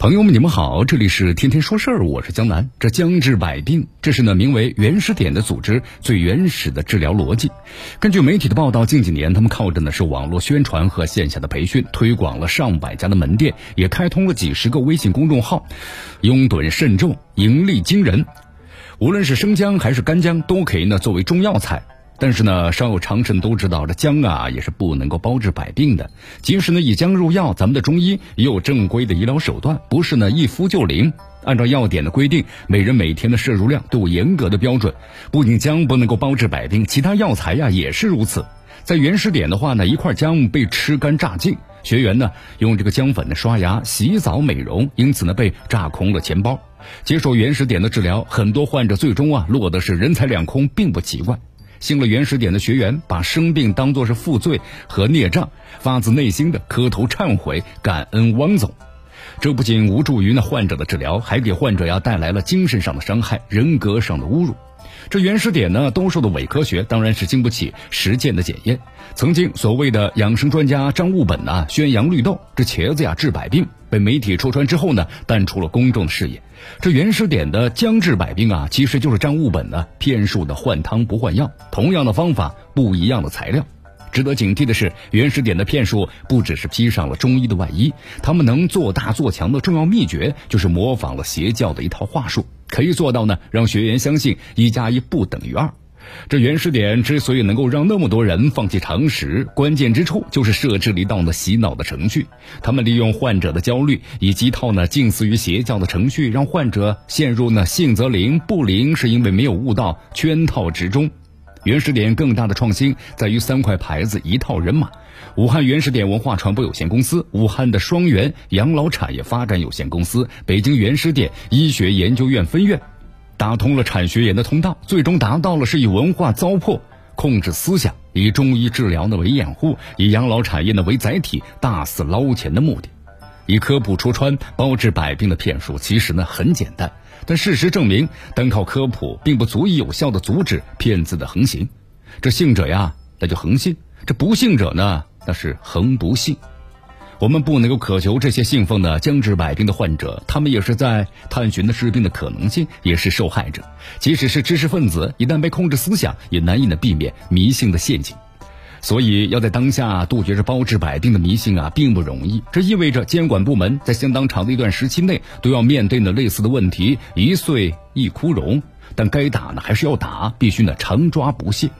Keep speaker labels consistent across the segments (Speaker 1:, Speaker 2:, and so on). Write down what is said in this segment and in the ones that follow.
Speaker 1: 朋友们，你们好，这里是天天说事儿，我是江南。这将治百病，这是呢名为原始点的组织最原始的治疗逻辑。根据媒体的报道，近几年他们靠着呢是网络宣传和线下的培训，推广了上百家的门店，也开通了几十个微信公众号，拥趸甚众，盈利惊人。无论是生姜还是干姜，都可以呢作为中药材。但是呢，稍有常识都知道，这姜啊也是不能够包治百病的。即使呢以姜入药，咱们的中医也有正规的医疗手段，不是呢一敷就灵。按照药典的规定，每人每天的摄入量都有严格的标准。不仅姜不能够包治百病，其他药材呀也是如此。在原始点的话呢，一块姜被吃干榨尽，学员呢用这个姜粉呢刷牙、洗澡、美容，因此呢被榨空了钱包。接受原始点的治疗，很多患者最终啊落得是人财两空，并不奇怪。信了原始点的学员，把生病当作是负罪和孽障，发自内心的磕头忏悔，感恩汪总。这不仅无助于那患者的治疗，还给患者呀带来了精神上的伤害、人格上的侮辱。这原始点呢，兜售的伪科学，当然是经不起实践的检验。曾经所谓的养生专家张悟本呢，宣扬绿豆，这茄子呀治百病，被媒体戳穿之后呢，淡出了公众的视野。这原始点的将治百病啊，其实就是张悟本呢骗术的换汤不换药，同样的方法，不一样的材料。值得警惕的是，原始点的骗术不只是披上了中医的外衣，他们能做大做强的重要秘诀，就是模仿了邪教的一套话术，可以做到呢，让学员相信一加一不等于二。这原始点之所以能够让那么多人放弃常识，关键之处就是设置了一道呢洗脑的程序。他们利用患者的焦虑，以及套呢近似于邪教的程序，让患者陷入呢信则灵，不灵是因为没有悟到圈套之中。原始点更大的创新在于三块牌子一套人马：武汉原始点文化传播有限公司、武汉的双元养老产业发展有限公司、北京原始点医学研究院分院。打通了产学研的通道，最终达到了是以文化糟粕控制思想，以中医治疗呢为掩护，以养老产业呢为载体，大肆捞钱的目的。以科普戳穿包治百病的骗术，其实呢很简单，但事实证明，单靠科普并不足以有效的阻止骗子的横行。这信者呀，那就恒信；这不信者呢，那是恒不信。我们不能够渴求这些信奉的将治百病的患者，他们也是在探寻的治病的可能性，也是受害者。即使是知识分子，一旦被控制思想，也难以的避免迷信的陷阱。所以，要在当下杜绝这包治百病的迷信啊，并不容易。这意味着监管部门在相当长的一段时期内都要面对呢类似的问题，一岁一枯荣。但该打呢还是要打，必须呢常抓不懈。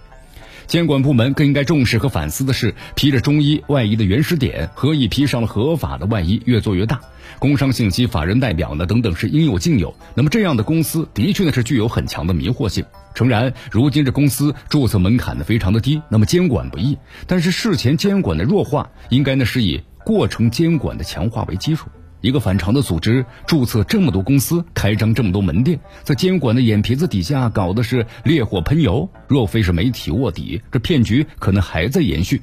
Speaker 1: 监管部门更应该重视和反思的是，披着中医外衣的原始点，何以披上了合法的外衣，越做越大？工商信息法人代表呢，等等是应有尽有。那么这样的公司的确呢是具有很强的迷惑性。诚然，如今这公司注册门槛呢非常的低，那么监管不易。但是事前监管的弱化，应该呢是以过程监管的强化为基础。一个反常的组织注册这么多公司，开张这么多门店，在监管的眼皮子底下搞的是烈火喷油。若非是媒体卧底，这骗局可能还在延续。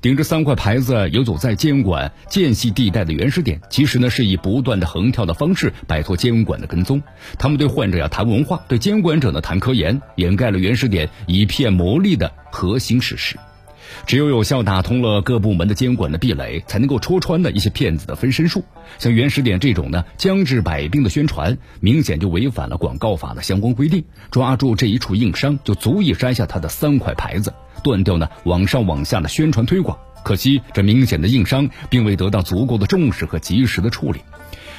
Speaker 1: 顶着三块牌子游走在监管间隙地带的原始点，其实呢是以不断的横跳的方式摆脱监管的跟踪。他们对患者要谈文化，对监管者呢谈科研，掩盖了原始点以骗牟利的核心事实。只有有效打通了各部门的监管的壁垒，才能够戳穿的一些骗子的分身术。像原始点这种呢，将治百病的宣传，明显就违反了广告法的相关规定。抓住这一处硬伤，就足以摘下他的三块牌子，断掉呢往上往下的宣传推广。可惜这明显的硬伤，并未得到足够的重视和及时的处理。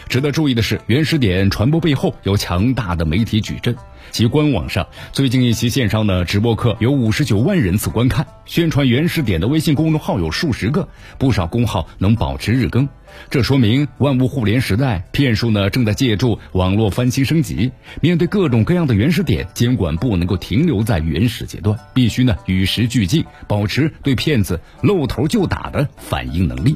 Speaker 1: 值得注意的是，原始点传播背后有强大的媒体矩阵。其官网上最近一期线上的直播课有五十九万人次观看，宣传原始点的微信公众号有数十个，不少公号能保持日更。这说明万物互联时代，骗术呢正在借助网络翻新升级。面对各种各样的原始点，监管不能够停留在原始阶段，必须呢与时俱进，保持对骗子露头就打的反应能力。